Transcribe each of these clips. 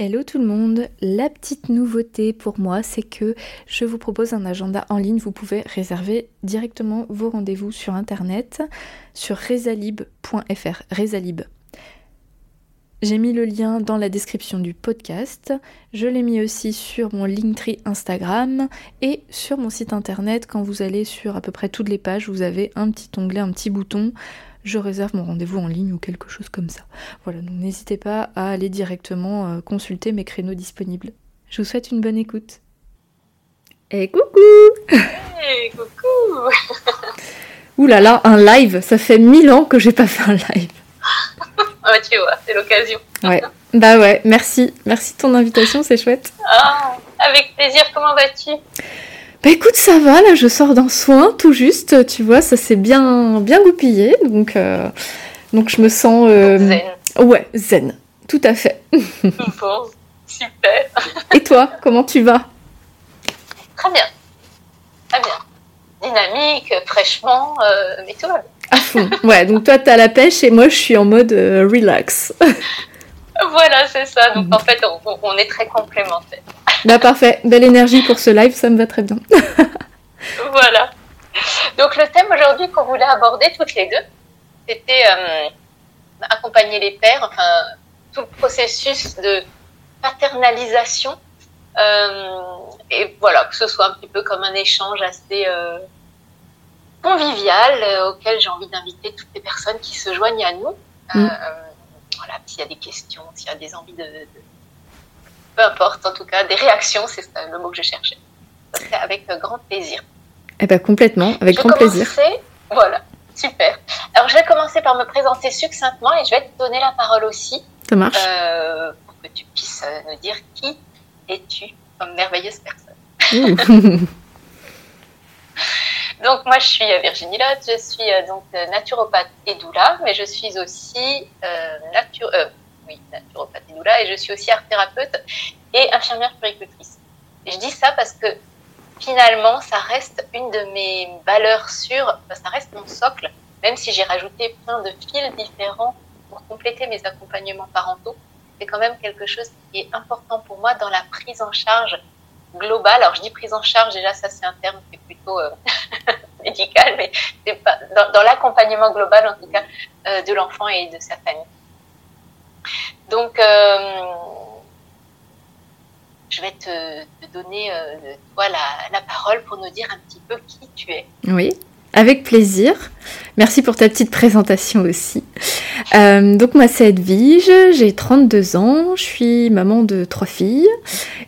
Hello tout le monde, la petite nouveauté pour moi c'est que je vous propose un agenda en ligne, vous pouvez réserver directement vos rendez-vous sur internet sur rezalib.fr, rezalib. J'ai mis le lien dans la description du podcast, je l'ai mis aussi sur mon Linktree Instagram et sur mon site internet. Quand vous allez sur à peu près toutes les pages, vous avez un petit onglet, un petit bouton je réserve mon rendez-vous en ligne ou quelque chose comme ça. Voilà, donc n'hésitez pas à aller directement euh, consulter mes créneaux disponibles. Je vous souhaite une bonne écoute. Et coucou Hey, coucou Ouh là là, un live, ça fait mille ans que j'ai pas fait un live. Ah bah, tu vois, c'est l'occasion. Ouais. Bah ouais, merci. Merci de ton invitation, c'est chouette. Ah, avec plaisir, comment vas-tu? Bah écoute, ça va, là je sors d'un soin tout juste, tu vois, ça s'est bien, bien goupillé, donc, euh, donc je me sens... euh, Zen. Ouais, zen, tout à fait. Bon, super. Et toi, comment tu vas? Très bien. Très bien. Dynamique, fraîchement, euh, mais bien. À fond. Ouais, donc toi t'as la pêche et moi je suis en mode relax. Voilà, c'est ça. Donc en fait, on, on- on est très complémentaires. Bah parfait, belle énergie pour ce live, ça me va très bien. Voilà. Donc le thème aujourd'hui qu'on voulait aborder toutes les deux, c'était euh, accompagner les pères, enfin tout le processus de paternalisation. Euh, et voilà, que ce soit un petit peu comme un échange assez euh, convivial auquel j'ai envie d'inviter toutes les personnes qui se joignent à nous. Mm. Voilà, s'il y a des questions, s'il y a des envies de, de- Peu importe, en tout cas, des réactions, c'est le mot que je cherchais. Ça serait avec euh, grand plaisir. Eh bah complètement, avec Je grand plaisir. commencer- Voilà, super. Alors, je vais commencer par me présenter succinctement et je vais te donner la parole aussi Ça marche euh, pour que tu puisses euh, nous dire qui es-tu comme merveilleuse personne. Donc, moi, je suis Virginie Lotte, je suis euh, donc naturopathe et doula, mais je suis aussi euh, natu- euh, oui, naturopathe et doula, et je suis aussi art thérapeute et infirmière puricultrice. Je dis ça parce que finalement, ça reste une de mes valeurs sûres, ça reste mon socle, même si j'ai rajouté plein de fils différents pour compléter mes accompagnements parentaux. C'est quand même quelque chose qui est important pour moi dans la prise en charge globale. Alors, je dis prise en charge, déjà, ça, c'est un terme qui est plutôt euh, médical, mais dans l'accompagnement global, en tout cas, euh, de l'enfant et de sa famille. Donc, euh, je vais te, donner, euh, toi, la parole pour nous dire un petit peu qui tu es. Oui, avec plaisir. Merci pour ta petite présentation aussi. Euh, donc moi c'est Edwige, j'ai 32 ans, je suis maman de trois filles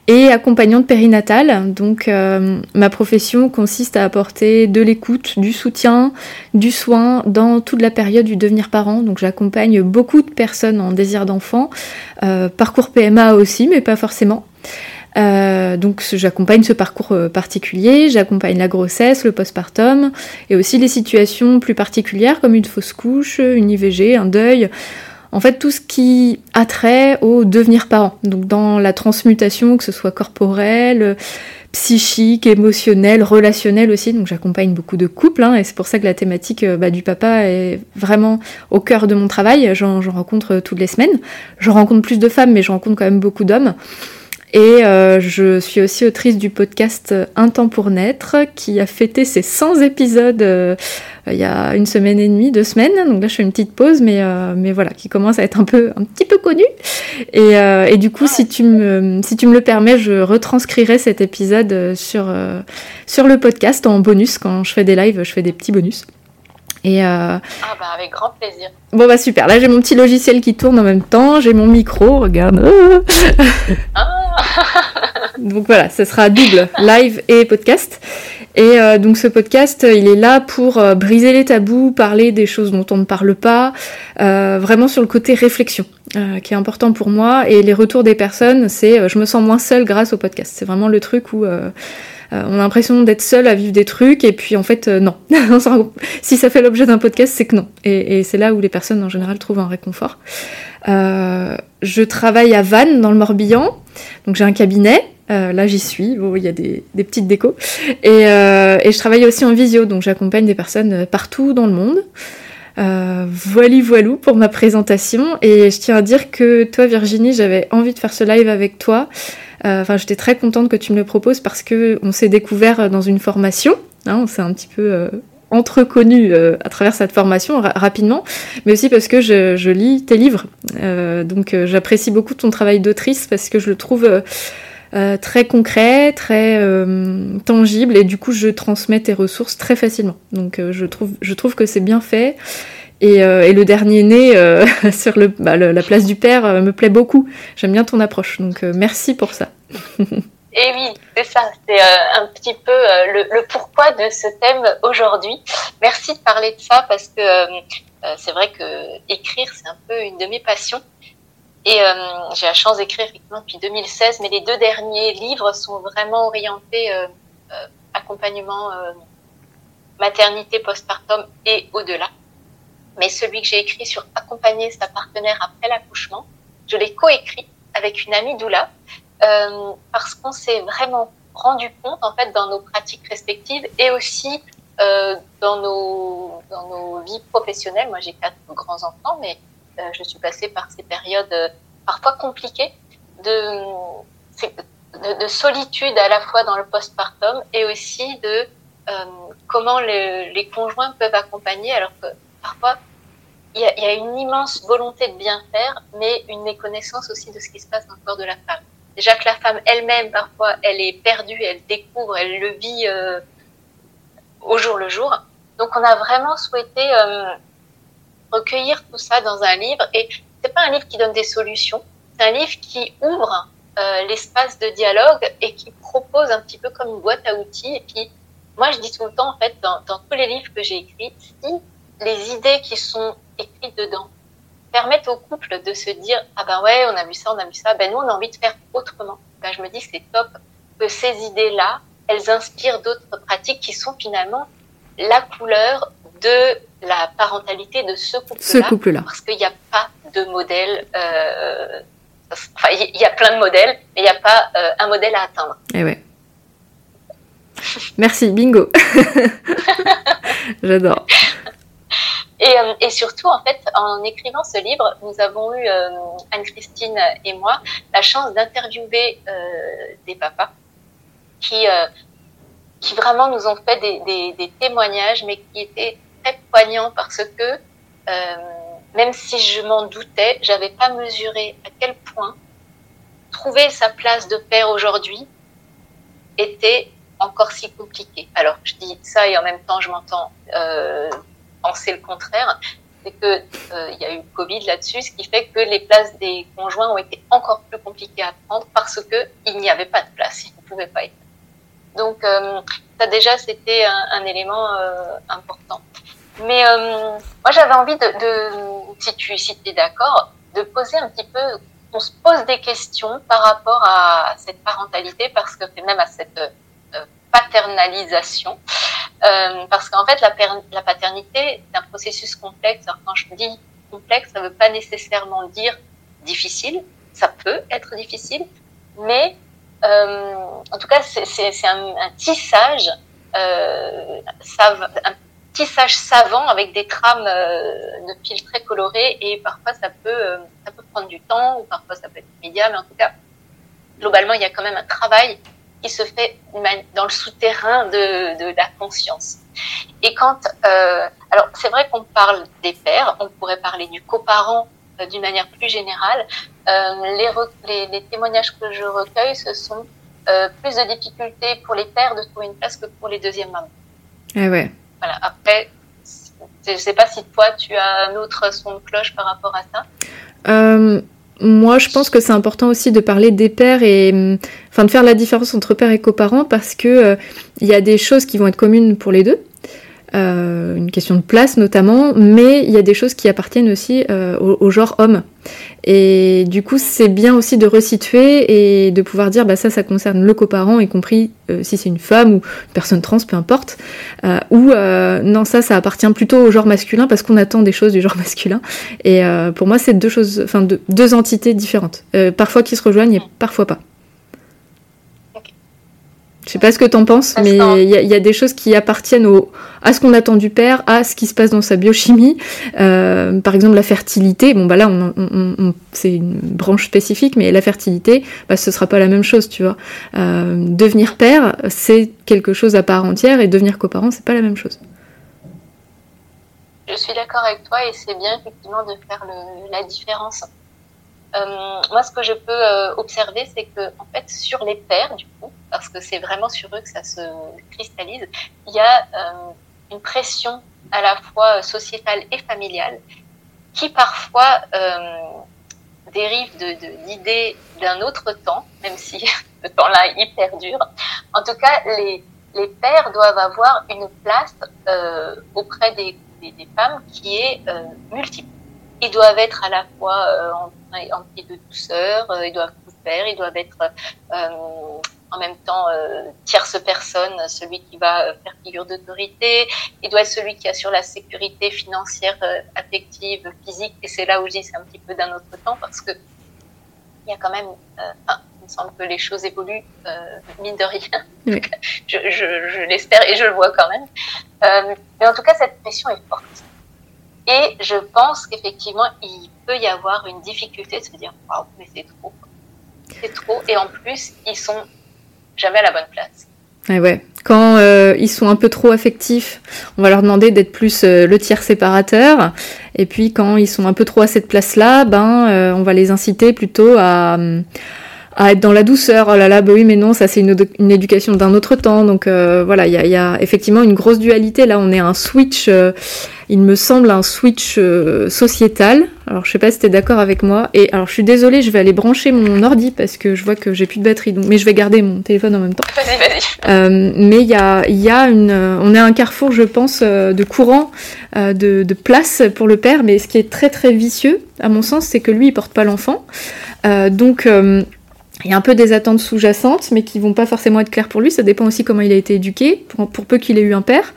et accompagnante périnatale. Donc euh, ma profession consiste à apporter de l'écoute, du soutien, du soin dans toute la période du devenir parent. Donc j'accompagne beaucoup de personnes en désir d'enfant, euh, parcours PMA aussi, mais pas forcément. Euh, donc j'accompagne ce parcours euh, particulier, j'accompagne la grossesse, le postpartum et aussi les situations plus particulières comme une fausse couche, une IVG, un deuil. En fait tout ce qui a trait au devenir parent. Donc dans la transmutation, que ce soit corporelle, psychique, émotionnelle, relationnelle aussi. Donc j'accompagne beaucoup de couples hein, et c'est pour ça que la thématique euh, bah, du papa est vraiment au cœur de mon travail. J'en rencontre toutes les semaines. Je rencontre plus de femmes mais je rencontre quand même beaucoup d'hommes. Et euh, je suis aussi autrice du podcast Un temps pour naître, qui a fêté ses 100 épisodes euh, il y a une semaine et demie, deux semaines. Donc là, je fais une petite pause, mais, euh, mais voilà, qui commence à être un, peu, un petit peu connue. Et, et du coup, si tu, me, si tu me le permets, je retranscrirai cet épisode sur, sur le podcast en bonus. Quand je fais des lives, je fais des petits bonus. Et, euh, Ah, bah, avec grand plaisir. Bon bah super, là j'ai mon petit logiciel qui tourne en même temps, j'ai mon micro, regarde. Ah, Donc voilà, ce sera double, live et podcast. Et euh, donc ce podcast, il est là pour euh, briser les tabous, parler des choses dont on ne parle pas, euh, vraiment sur le côté réflexion, euh, qui est important pour moi. Et les retours des personnes, c'est euh, je me sens moins seule grâce au podcast. C'est vraiment le truc où euh, euh, on a l'impression d'être seul à vivre des trucs, et puis en fait euh, non. Si ça fait l'objet d'un podcast, c'est que non. Et c'est là où les personnes en général trouvent un réconfort. Je travaille à Vannes, dans le Morbihan. Donc j'ai un cabinet. Euh, là, j'y suis. Bon, il y a des, petites décos. Et, euh, et je travaille aussi en visio. Donc j'accompagne des personnes euh, partout dans le monde. Euh, voilà voilou pour ma présentation et je tiens à dire que toi Virginie j'avais envie de faire ce live avec toi. Enfin j'étais très contente que tu me le proposes parce que on s'est découvert dans une formation. Hein, on s'est un petit peu euh, entreconnus euh, à travers cette formation rapidement, mais aussi parce que je, lis tes livres. Euh, donc j'apprécie beaucoup ton travail d'autrice parce que je le trouve euh, très concret, très euh, tangible, et du coup je transmets tes ressources très facilement. Donc euh, je, trouve, que c'est bien fait. Et, le dernier né sur le, bah, le, la place du père me plaît beaucoup. J'aime bien ton approche, donc merci pour ça. Et oui, c'est ça, c'est un petit peu le, le, pourquoi de ce thème aujourd'hui. Merci de parler de ça parce que c'est vrai que écrire, c'est un peu une de mes passions. Et euh, j'ai la chance d'écrire effectivement depuis 2016, mais les deux derniers livres sont vraiment orientés euh, euh, accompagnement euh, maternité postpartum et au-delà. Mais celui que j'ai écrit sur accompagner sa partenaire après l'accouchement, je l'ai coécrit avec une amie doula euh, parce qu'on s'est vraiment rendu compte en fait dans nos pratiques respectives et aussi euh, dans nos dans nos vies professionnelles. Moi, j'ai quatre grands enfants, mais euh, je suis passée par ces périodes parfois compliquées de, de, solitude à la fois dans le postpartum et aussi de comment les conjoints peuvent accompagner alors que parfois il y, a, une immense volonté de bien faire, mais une méconnaissance aussi de ce qui se passe dans le corps de la femme. Déjà que la femme elle-même, parfois, elle est perdue, elle découvre, elle le vit euh, au jour le jour. Donc on a vraiment souhaité euh, recueillir tout ça dans un livre. Et c'est pas un livre qui donne des solutions, c'est un livre qui ouvre euh, l'espace de dialogue et qui propose un petit peu comme une boîte à outils. Et puis, moi, je dis tout le temps, en fait, dans, dans tous les livres que j'ai écrits, si les idées qui sont écrites dedans permettent au couple de se dire, ah ben ouais, on a vu ça, on a vu ça, ben nous, on a envie de faire autrement. Ben, je me dis que c'est top que ces idées-là, elles inspirent d'autres pratiques qui sont finalement la couleur de la parentalité de ce couple-là. Ce couple-là. Parce qu'il n'y a pas de modèle. Euh, enfin, il y a plein de modèles, mais il n'y a pas euh, un modèle à atteindre. Et eh ouais. Merci, bingo. J'adore. Et, euh, et, surtout, en fait, en écrivant ce livre, nous avons eu, euh, Anne-Christine et moi, la chance d'interviewer euh, des papas qui, qui vraiment nous ont fait des, témoignages, mais qui étaient très poignant parce que même si je m'en doutais, j'avais pas mesuré à quel point trouver sa place de père aujourd'hui était encore si compliqué. Alors je dis ça et en même temps je m'entends penser le contraire, c'est que euh, il y a eu Covid là-dessus, ce qui fait que les places des conjoints ont été encore plus compliquées à prendre parce que il n'y avait pas de place, ils ne pouvaient pas être. Donc euh, ça déjà c'était un, élément euh, important. Mais moi, j'avais envie de, si tu si es d'accord, de poser un petit peu, on se pose des questions par rapport à cette parentalité, parce que même à cette paternalisation, euh, parce qu'en fait, la, la paternité, c'est un processus complexe. Alors, quand je dis complexe, ça ne veut pas nécessairement dire difficile. Ça peut être difficile, mais euh, en tout cas, c'est un, tissage, euh, un tissage savant avec des trames euh, de fils très colorés et parfois ça peut, euh, ça peut prendre du temps ou parfois ça peut être immédiat, mais en tout cas, globalement, il y a quand même un travail qui se fait dans le souterrain de, de la conscience. Et quand, euh, alors c'est vrai qu'on parle des pères, on pourrait parler du coparent euh, d'une manière plus générale. Euh, les, les, les, témoignages que je recueille, ce sont plus de difficultés pour les pères de trouver une place que pour les deuxièmes mamans. Ah ouais. Voilà. Après, je ne sais pas si toi, tu as un autre son de cloche par rapport à ça. Moi, je pense que c'est important aussi de parler des pères et, enfin, de faire la différence entre père et coparents parce que euh, il y a des choses qui vont être communes pour les deux. Euh, une question de place notamment, mais il y a des choses qui appartiennent aussi euh, au, au, genre homme. Et du coup, c'est bien aussi de resituer et de pouvoir dire, bah ça, ça concerne le coparent, y compris euh, si c'est une femme ou une personne trans, peu importe. Ou non, ça, ça appartient plutôt au genre masculin parce qu'on attend des choses du genre masculin. Et pour moi, c'est deux choses, enfin deux, deux, entités différentes, parfois qui se rejoignent et parfois pas. Je sais pas ce que t'en penses, mais il y, a des choses qui appartiennent au, à ce qu'on attend du père, à ce qui se passe dans sa biochimie. Euh, par exemple, la fertilité. Bon, bah là, on, c'est une branche spécifique, mais la fertilité, bah, ce sera pas la même chose, tu vois. Euh, devenir père, c'est quelque chose à part entière, et devenir coparent, c'est pas la même chose. Je suis d'accord avec toi, et c'est bien effectivement de faire le, la différence. Euh, moi, ce que je peux euh, observer, c'est que en fait, sur les pères, du coup, parce que c'est vraiment sur eux que ça se cristallise, il y a euh, une pression à la fois sociétale et familiale qui parfois dérive de, l'idée d'un autre temps, même si ce temps-là hyper dur. En tout cas, les, les pères doivent avoir une place auprès des, des, femmes qui est multiple ils doivent être à la fois euh, en, pied de douceur, euh, ils doivent tout faire, ils doivent être euh, en même temps tierce personne, celui qui va faire figure d'autorité, il doit être celui qui assure la sécurité financière, affective, physique, et c'est là où je dis c'est un petit peu d'un autre temps parce que il y a quand même, enfin, il me semble que les choses évoluent mine de rien. je, je, je l'espère et je le vois quand même. mais en tout cas, cette pression est forte. Et je pense qu'effectivement, il peut y avoir une difficulté de se dire Waouh, mais c'est trop. C'est trop. Et en plus, ils sont jamais à la bonne place. Ouais. Quand euh, ils sont un peu trop affectifs, on va leur demander d'être plus euh, le tiers séparateur. Et puis quand ils sont un peu trop à cette place-là, ben euh, on va les inciter plutôt à, à, être dans la douceur. Oh là là, bah oui, mais non, ça c'est une, une, éducation d'un autre temps. Donc voilà, il y a, y a, effectivement une grosse dualité. Là, on est un switch il me semble un switch euh, sociétal. Alors je sais pas si tu es d'accord avec moi. Et alors je suis désolée, je vais aller brancher mon ordi parce que je vois que j'ai plus de batterie. Donc... Mais je vais garder mon téléphone en même temps. Vas-y, vas-y. Euh, mais il y a, y a une, on est à un carrefour, je pense, euh, de courant, de, de, place pour le père. Mais ce qui est très très vicieux, à mon sens, c'est que lui, il porte pas l'enfant. donc il y a un peu des attentes sous-jacentes, mais qui vont pas forcément être claires pour lui. Ça dépend aussi comment il a été éduqué, pour, peu qu'il ait eu un père.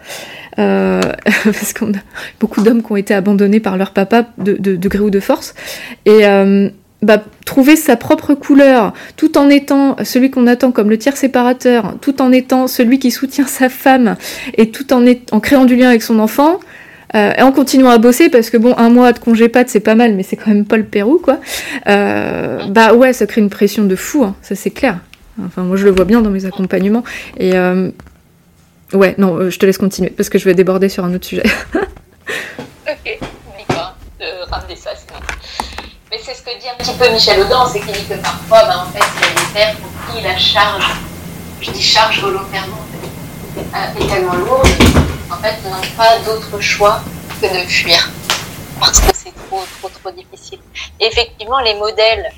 Euh, parce qu'on a beaucoup d'hommes qui ont été abandonnés par leur papa de, de, gré ou de force. Et euh, bah, trouver sa propre couleur, tout en étant celui qu'on attend comme le tiers séparateur, tout en étant celui qui soutient sa femme, et tout en, créant du lien avec son enfant, et en continuant à bosser, parce que bon, un mois de congé pat, c'est pas mal, mais c'est quand même pas le Pérou, quoi. Euh, bah ouais, ça crée une pression de fou, hein, ça c'est clair. Enfin, moi je le vois bien dans mes accompagnements. Et euh, Ouais, non, euh, je te laisse continuer parce que je vais déborder sur un autre sujet. ok, pas de ramener ça sinon. Mais c'est ce que dit un petit peu Michel Audin, c'est qu'il dit que parfois, ben, en fait, il y a des pères pour qui la charge, je dis charge volontairement, est tellement lourde, en fait, n'ont pas d'autre choix que de fuir parce que c'est trop, trop, trop difficile. Effectivement, les modèles,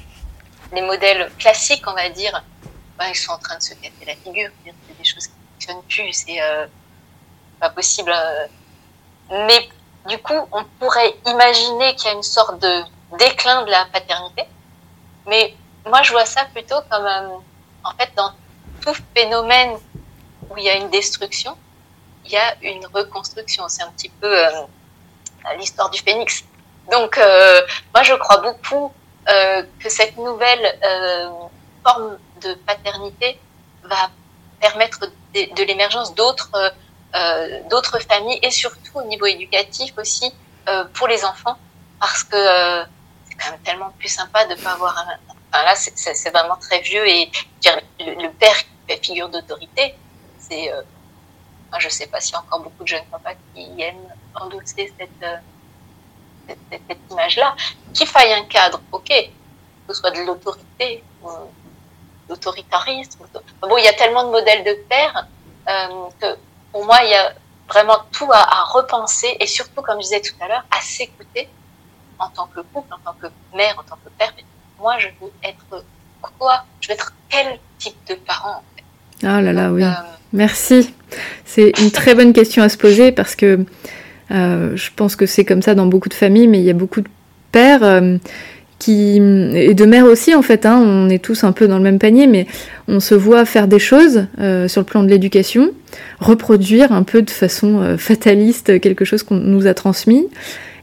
les modèles classiques, on va dire, ben, ils sont en train de se casser la figure. C'est des choses qui plus, c'est euh, pas possible. Euh. Mais du coup, on pourrait imaginer qu'il y a une sorte de déclin de la paternité. Mais moi, je vois ça plutôt comme, euh, en fait, dans tout phénomène où il y a une destruction, il y a une reconstruction. C'est un petit peu l'histoire du phénix. Donc, moi, je crois beaucoup que cette nouvelle forme de paternité va permettre de, l'émergence d'autres euh, euh, d'autres familles et surtout au niveau éducatif aussi euh, pour les enfants parce que c'est quand même tellement plus sympa de pas avoir un, enfin là c'est vraiment très vieux et le, père qui fait figure d'autorité c'est je sais pas s'il y a encore beaucoup de jeunes papas qui aiment endosser cette, cette, cette, image là qu'il faille un cadre ok que ce soit de l'autorité d'autoritarisme. Bon, il y a tellement de modèles de père euh, que pour moi, il y a vraiment tout à, repenser et surtout, comme je disais tout à l'heure, à s'écouter en tant que couple, en tant que mère, en tant que père. Moi, je veux être quoi? Je veux être quel type de parent? Ah là là, oui. Euh, Merci. C'est une très bonne question à se poser parce que euh, je pense que c'est comme ça dans beaucoup de familles, mais il y a beaucoup de pères qui et de mère aussi en fait hein, on est tous un peu dans le même panier mais on se voit faire des choses euh, sur le plan de l'éducation reproduire un peu de façon euh, fataliste quelque chose qu'on nous a transmis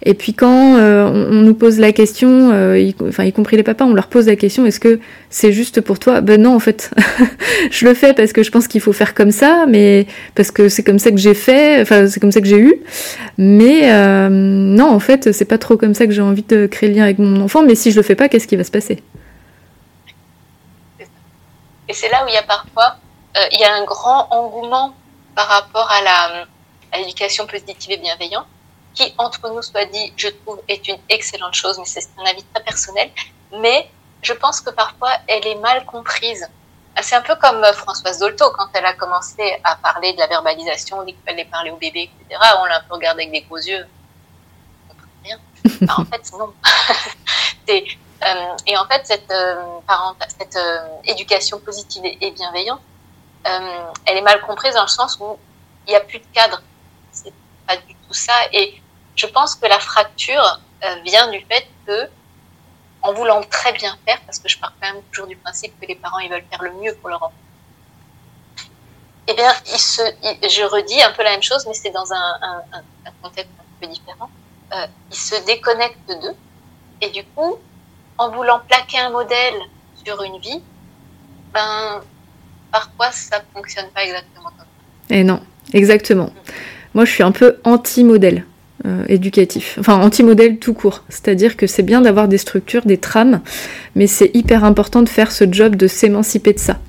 Et puis quand euh, on, nous pose la question, euh, y, enfin y compris les papas, on leur pose la question est-ce que c'est juste pour toi? Ben non, en fait, je le fais parce que je pense qu'il faut faire comme ça, mais parce que c'est comme ça que j'ai fait, enfin c'est comme ça que j'ai eu. Mais euh, non, en fait, c'est pas trop comme ça que j'ai envie de créer le lien avec mon enfant. Mais si je le fais pas, qu'est-ce qui va se passer? Et c'est là où il y a parfois, il y a un grand engouement par rapport à la à l'éducation positive et bienveillante qui, entre nous, soit dit, je trouve, est une excellente chose, mais c'est un avis très personnel. Mais je pense que parfois, elle est mal comprise. C'est un peu comme euh, Françoise Dolto, quand elle a commencé à parler de la verbalisation, dès qu'il fallait parler au bébé, etc. On l'a un peu regardé avec des gros yeux. Rien. Bah, en fait, non. euh, et en fait, cette, euh, cette euh, éducation positive et bienveillante, elle est mal comprise dans le sens où il n'y a plus de cadre. C'est pas du tout ça. Et je pense que la fracture euh, vient du fait que, en voulant très bien faire, parce que je pars quand même toujours du principe que les parents ils veulent faire le mieux pour leur enfant, eh bien, je redis un peu la même chose, mais c'est dans un, contexte un peu différent. Euh, ils se déconnectent d'eux, et du coup, en voulant plaquer un modèle sur une vie, ben, parfois ça fonctionne pas exactement comme ça. Et non, exactement. Moi, je suis un peu anti-modèle. Euh, éducatif, enfin anti-modèle tout court. C'est-à-dire que c'est bien d'avoir des structures, des trames, mais c'est hyper important de faire ce job de s'émanciper de ça.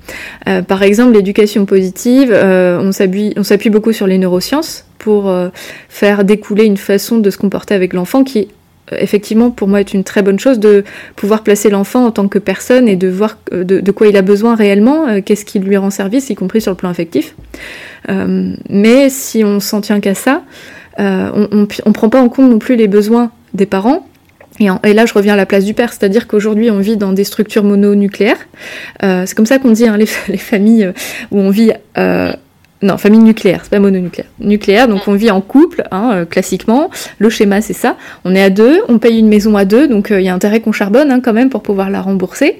Euh, par exemple, l'éducation positive, euh, on s'appuie beaucoup sur les neurosciences pour faire découler une façon de se comporter avec l'enfant qui effectivement pour moi est une très bonne chose de pouvoir placer l'enfant en tant que personne et de voir de, quoi il a besoin réellement, qu'est-ce qui lui rend service, y compris sur le plan affectif. mais si on s'en tient qu'à ça, on ne prend pas en compte non plus les besoins des parents. Et, là, je reviens à la place du père, c'est-à-dire qu'aujourd'hui, on vit dans des structures mononucléaires. Euh, c'est comme ça qu'on dit, hein, les, familles où on vit... Euh, non, famille nucléaire, c'est pas mononucléaire. Nucléaire, donc on vit en couple, hein, classiquement. Le schéma, c'est ça. On est à deux, on paye une maison à deux, donc il y a intérêt qu'on charbonne hein, quand même pour pouvoir la rembourser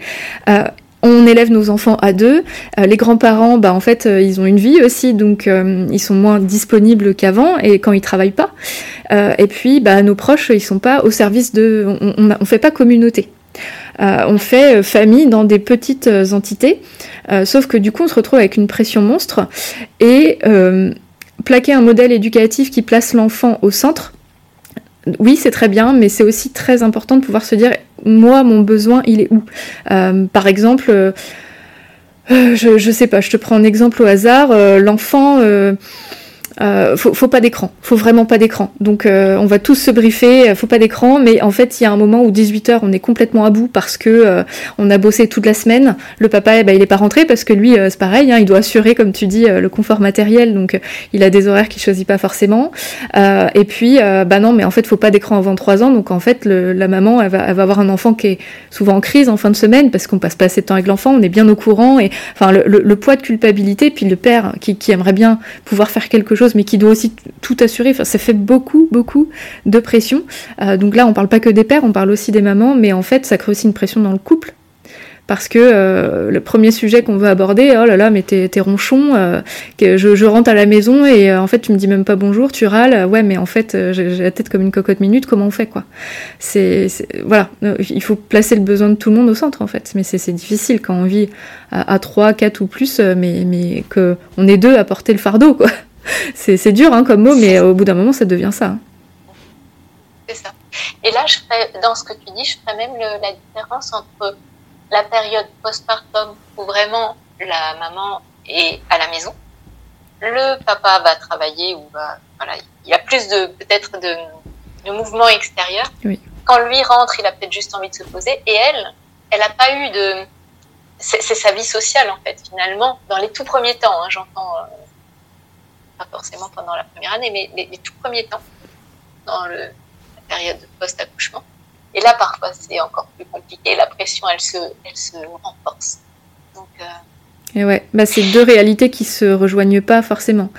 on élève nos enfants à deux. Euh, les grands-parents, bah, en fait, euh, ils ont une vie aussi, donc euh, ils sont moins disponibles qu'avant et quand ils travaillent pas. et puis, bah, nos proches, ils sont pas au service de. On, on, fait pas communauté. on fait famille dans des petites entités, sauf que du coup, on se retrouve avec une pression monstre et plaquer un modèle éducatif qui place l'enfant au centre oui, c'est très bien, mais c'est aussi très important de pouvoir se dire, moi, mon besoin, il est où euh, Par exemple, euh, euh, je, je sais pas, je te prends un exemple au hasard, l'enfant euh, faut, pas d'écran, faut vraiment pas d'écran. Donc euh, on va tous se briefer, euh, faut pas d'écran, mais en fait il y a un moment où 18h on est complètement à bout parce que on a bossé toute la semaine, le papa eh ben, il est pas rentré parce que lui c'est pareil, hein, il doit assurer comme tu dis le confort matériel, donc il a des horaires qu'il choisit pas forcément. et puis bah non mais en fait faut pas d'écran avant 3 ans, donc en fait la maman elle va, avoir un enfant qui est souvent en crise en fin de semaine parce qu'on passe pas assez de temps avec l'enfant, on est bien au courant. Et enfin le, poids de culpabilité, puis le père qui aimerait bien pouvoir faire quelque chose mais qui doit aussi tout assurer. Enfin, ça fait beaucoup, beaucoup de pression. Euh, donc là, on parle pas que des pères, on parle aussi des mamans, mais en fait, ça crée aussi une pression dans le couple. Parce que euh, le premier sujet qu'on veut aborder, oh là là, mais t'es, ronchon, euh, je, rentre à la maison et en fait tu me dis même pas bonjour, tu râles, ouais, mais en fait j'ai, la tête comme une cocotte minute, comment on fait quoi? Voilà, il faut placer le besoin de tout le monde au centre en fait, mais c'est, difficile quand on vit à, à 3, 4 ou plus, mais, mais que on est deux à porter le fardeau quoi c'est dur hein, comme mot, mais au bout d'un moment, ça devient ça. Hein. C'est ça. Et là, je ferais, dans ce que tu dis, je ferais même la différence entre la période postpartum où vraiment la maman est à la maison, le papa va travailler ou va, voilà, il a plus de peut-être de, de mouvements extérieurs. Quand lui rentre, il a peut-être juste envie de se poser. Et elle, elle n'a pas eu de. C'est sa vie sociale en fait finalement dans les tout premiers temps. Hein, J'entends euh, pas forcément pendant la première année, mais les, tout premiers temps, dans la période post-accouchement. Et là, parfois, c'est encore plus compliqué. La pression, elle se, elle se renforce. Euh, et ouais, bah c'est deux réalités qui se rejoignent pas forcément.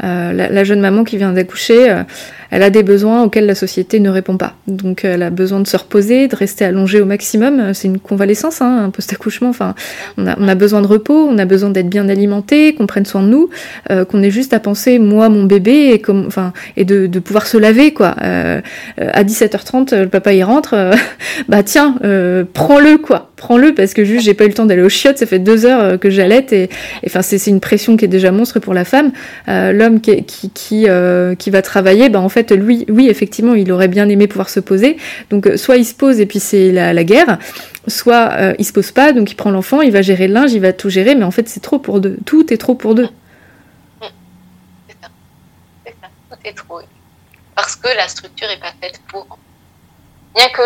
la, jeune maman qui vient d'accoucher, elle a des besoins auxquels la société ne répond pas. Donc elle a besoin de se reposer, de rester allongée au maximum. C'est une convalescence, hein, un post-accouchement. Enfin, on a, besoin de repos, on a besoin d'être bien alimenté, qu'on prenne soin de nous, euh, qu'on ait juste à penser moi, mon bébé, et, comme, et de, pouvoir se laver quoi. Euh, à 17h30, le papa y rentre. Euh, bah tiens, prends-le quoi, prends-le parce que juste j'ai pas eu le temps d'aller au chiottes. Ça fait deux heures que j'allaite et, enfin c'est une pression qui est déjà monstre pour la femme. L'homme qui va travailler, bah fait lui, oui, effectivement, il aurait bien aimé pouvoir se poser. Donc, euh, soit il se pose et puis c'est la, guerre, soit euh, il se pose pas, donc il prend l'enfant, il va gérer le linge, il va tout gérer, mais en fait, c'est trop pour deux. Tout est trop pour deux. C'est ça. Tout est trop. Parce que la structure n'est pas faite pour. Bien que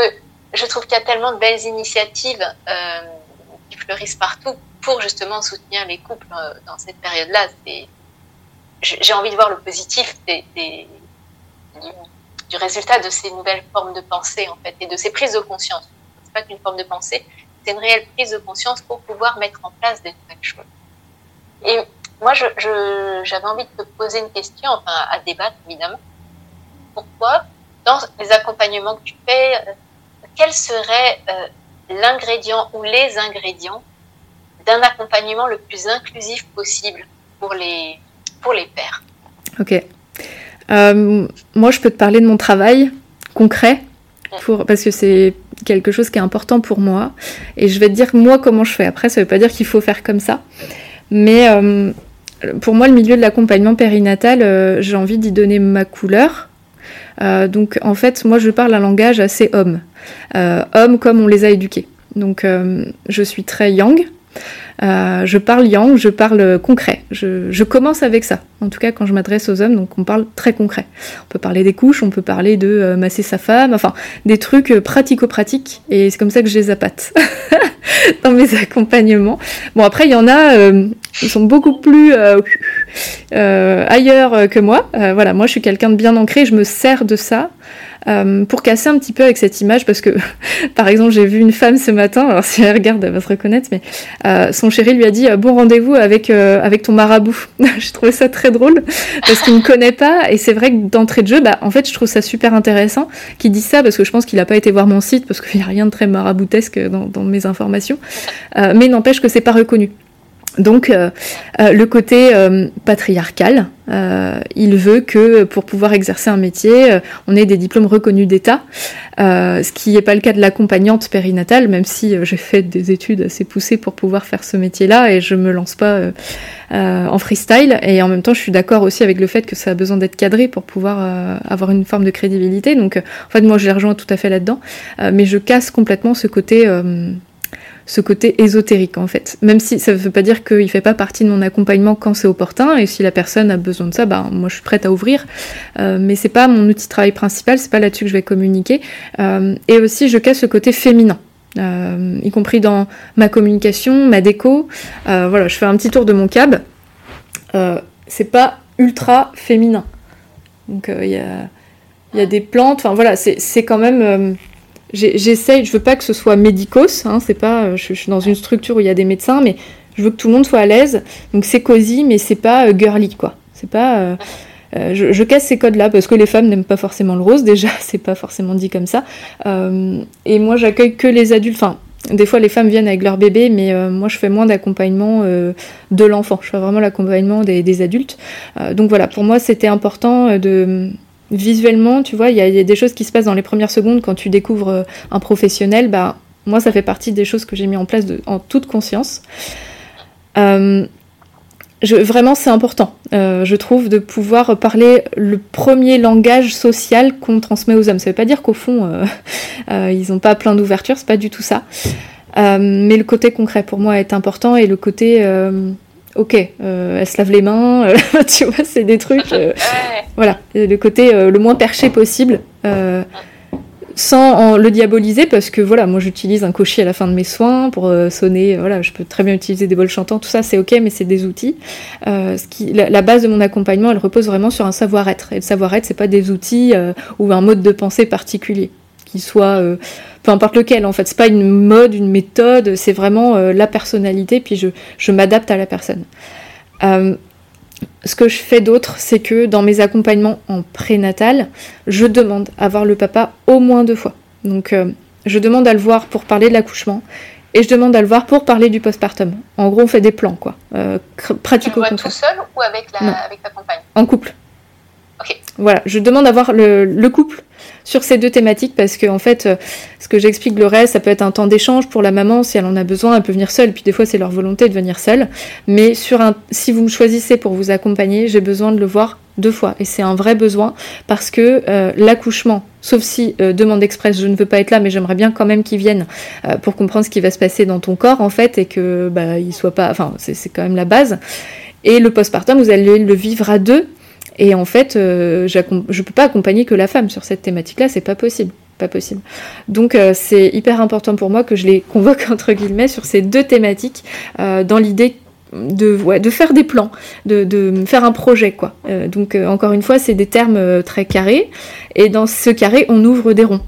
je trouve qu'il y a tellement de belles initiatives euh, qui fleurissent partout pour justement soutenir les couples dans cette période-là. J'ai envie de voir le positif des, du, résultat de ces nouvelles formes de pensée, en fait, et de ces prises de conscience. C'est pas qu'une forme de pensée, c'est une réelle prise de conscience pour pouvoir mettre en place des nouvelles choses. Et moi, j'avais envie de te poser une question, enfin, à débattre, évidemment. Pourquoi, dans les accompagnements que tu fais, euh, quel serait euh, l'ingrédient ou les ingrédients d'un accompagnement le plus inclusif possible pour les, pour les pères Ok. Euh, moi, je peux te parler de mon travail concret, parce que c'est quelque chose qui est important pour moi. Et je vais te dire moi comment je fais. Après, ça ne veut pas dire qu'il faut faire comme ça. Mais euh, pour moi, le milieu de l'accompagnement périnatal, euh, j'ai envie d'y donner ma couleur. donc en fait, moi, je parle un langage assez homme. homme comme on les a éduqués. Donc je suis très yang. Euh, je parle yang, je parle concret. Je, commence avec ça. En tout cas, quand je m'adresse aux hommes, donc on parle très concret. On peut parler des couches, on peut parler de euh, masser sa femme, enfin des trucs euh, pratico-pratiques. Et c'est comme ça que je les appâte dans mes accompagnements. Bon, après, il y en a, ils sont beaucoup plus ailleurs que moi. voilà, moi, je suis quelqu'un de bien ancré. Je me sers de ça. Euh, pour casser un petit peu avec cette image, parce que par exemple j'ai vu une femme ce matin, alors si elle regarde elle va se reconnaître, mais euh, son chéri lui a dit euh, bon rendez-vous avec, avec ton marabout. je trouvais ça très drôle, parce qu'il ne connaît pas, et c'est vrai que d'entrée de jeu, bah, en fait je trouve ça super intéressant qu'il dise ça, parce que je pense qu'il n'a pas été voir mon site, parce qu'il n'y a rien de très maraboutesque dans, dans mes informations, mais n'empêche que c'est pas reconnu. Donc euh, euh, le côté euh, patriarcal, il veut que pour pouvoir exercer un métier, on ait des diplômes reconnus d'État, ce qui n'est pas le cas de l'accompagnante périnatale, même si j'ai fait des études assez poussées pour pouvoir faire ce métier-là et je me lance pas en freestyle. Et en même temps, je suis d'accord aussi avec le fait que ça a besoin d'être cadré pour pouvoir avoir une forme de crédibilité. Donc en fait, moi, je les rejoins tout à fait là-dedans, mais je casse complètement ce côté ce côté ésotérique en fait. Même si ça ne veut pas dire qu'il ne fait pas partie de mon accompagnement quand c'est opportun et si la personne a besoin de ça, bah, moi je suis prête à ouvrir. Euh, mais c'est pas mon outil de travail principal, c'est pas là-dessus que je vais communiquer. Euh, et aussi je casse ce côté féminin. Euh, y compris dans ma communication, ma déco. voilà, je fais un petit tour de mon cab. c'est pas ultra féminin. Donc il y a, y, a, des plantes, enfin voilà, c'est quand même j'essaye, je veux pas que ce soit médicos, hein, c'est pas, euh, je, suis dans une structure où il y a des médecins, mais je veux que tout le monde soit à l'aise. Donc c'est cosy, mais c'est pas euh, girly, quoi. C'est pas. Euh, je, casse ces codes-là parce que les femmes n'aiment pas forcément le rose, déjà, c'est pas forcément dit comme ça. et moi, j'accueille que les adultes. Enfin, des fois, les femmes viennent avec leur bébé, mais moi, je fais moins d'accompagnement de l'enfant. Je fais vraiment l'accompagnement des, des, adultes. donc voilà, pour moi, c'était important de visuellement, tu vois, il y, a des choses qui se passent dans les premières secondes quand tu découvres euh, un professionnel. Bah, moi, ça fait partie des choses que j'ai mis en place en toute conscience. Euh, vraiment, c'est important, euh, je trouve, de pouvoir parler le premier langage social qu'on transmet aux hommes. Ça veut pas dire qu'au fond, ils n'ont pas plein d'ouverture, c'est pas du tout ça. mais le côté concret pour moi est important et le côté ok, euh, elle se lave les mains, euh, tu vois, c'est des trucs. Euh, voilà, le côté le moins perché possible, sans le diaboliser, parce que voilà, moi j'utilise un cocher à la fin de mes soins pour sonner, voilà, je peux très bien utiliser des bols chantants, tout ça c'est ok, mais c'est des outils. ce qui, la, base de mon accompagnement, elle repose vraiment sur un savoir-être. Et le savoir-être, c'est pas des outils ou un mode de pensée particulier qui soit peu importe lequel en fait. C'est pas une mode, une méthode, c'est vraiment euh, la personnalité, puis je, je m'adapte à la personne. Euh, ce que je fais d'autre, c'est que dans mes accompagnements en prénatal, je demande à voir le papa au moins deux fois. Donc, euh, je demande à le voir pour parler de l'accouchement et je demande à le voir pour parler du postpartum. En gros, on fait des plans, quoi. Euh, pratico Tu tout seul ou avec, la, avec ta compagne? En couple. Ok. Voilà, je demande à voir le, le couple sur ces deux thématiques parce que en fait, euh, ce que j'explique le reste, ça peut être un temps d'échange pour la maman si elle en a besoin, elle peut venir seule. Puis des fois, c'est leur volonté de venir seule. Mais sur un, si vous me choisissez pour vous accompagner, j'ai besoin de le voir deux fois et c'est un vrai besoin parce que euh, l'accouchement, sauf si euh, demande express, je ne veux pas être là, mais j'aimerais bien quand même qu'ils viennent pour comprendre ce qui va se passer dans ton corps en fait et que bah il soit pas, enfin c'est quand même la base. Et le postpartum, vous allez le vivre à deux et en fait, euh, je ne peux pas accompagner que la femme sur cette thématique-là, c'est pas possible. Pas possible. Donc euh, c'est hyper important pour moi que je les convoque entre guillemets sur ces deux thématiques euh, dans l'idée de, faire des plans, de, de faire un projet quoi. donc encore une fois, c'est des termes très carrés et dans ce carré, on ouvre des ronds.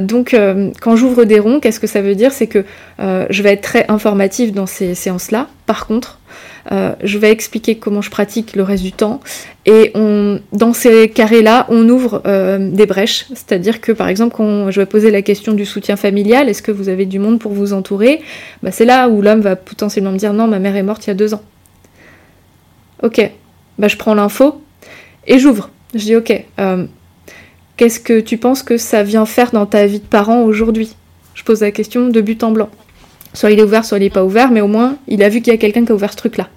donc quand j'ouvre des ronds, qu'est-ce que ça veut dire? C'est que je vais être très informative dans ces séances-là. Par contre, euh, je vais expliquer comment je pratique le reste du temps. Et on, dans ces carrés-là, on ouvre euh, des brèches. C'est-à-dire que, par exemple, quand je vais poser la question du soutien familial, est-ce que vous avez du monde pour vous entourer? Bah, C'est là où l'homme va potentiellement me dire non, ma mère est morte il y a deux ans. Ok, bah, je prends l'info et j'ouvre. Je dis ok, euh, qu'est-ce que tu penses que ça vient faire dans ta vie de parent aujourd'hui? Je pose la question de but en blanc. Soit il est ouvert, soit il n'est pas ouvert, mais au moins il a vu qu'il y a quelqu'un qui a ouvert ce truc-là.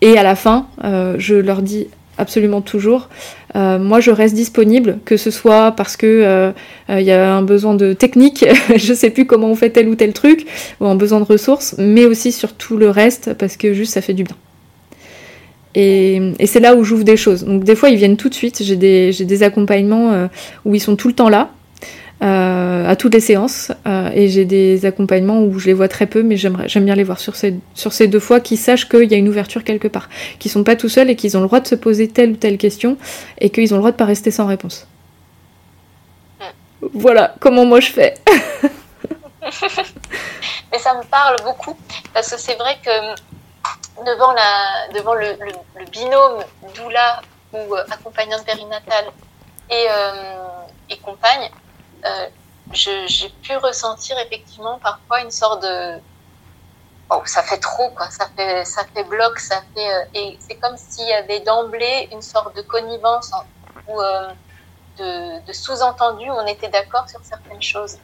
Et à la fin, euh, je leur dis absolument toujours, euh, moi je reste disponible, que ce soit parce que euh, il y a un besoin de technique, je sais plus comment on fait tel ou tel truc, ou un besoin de ressources, mais aussi sur tout le reste parce que juste ça fait du bien. Et, c'est là où j'ouvre des choses. Donc des fois ils viennent tout de suite, j'ai des, des, accompagnements où ils sont tout le temps là, euh, à toutes les séances euh, et j'ai des accompagnements où je les vois très peu mais j'aime bien les voir sur ces, sur ces deux fois qu'ils sachent qu'il y a une ouverture quelque part qu'ils sont pas tout seuls et qu'ils ont le droit de se poser telle ou telle question et qu'ils ont le droit de pas rester sans réponse. Voilà comment moi je fais. Mais ça me parle beaucoup parce que c'est vrai que devant, la, devant le, le, binôme doula ou euh, accompagnante périnatale et, et compagne euh, j'ai pu ressentir effectivement parfois une sorte de oh, ça fait trop quoi. Ça fait ça fait bloc ça fait euh, et c'est comme s'il y avait d'emblée une sorte de connivence ou euh, de, sous-entendu où on était d'accord sur certaines choses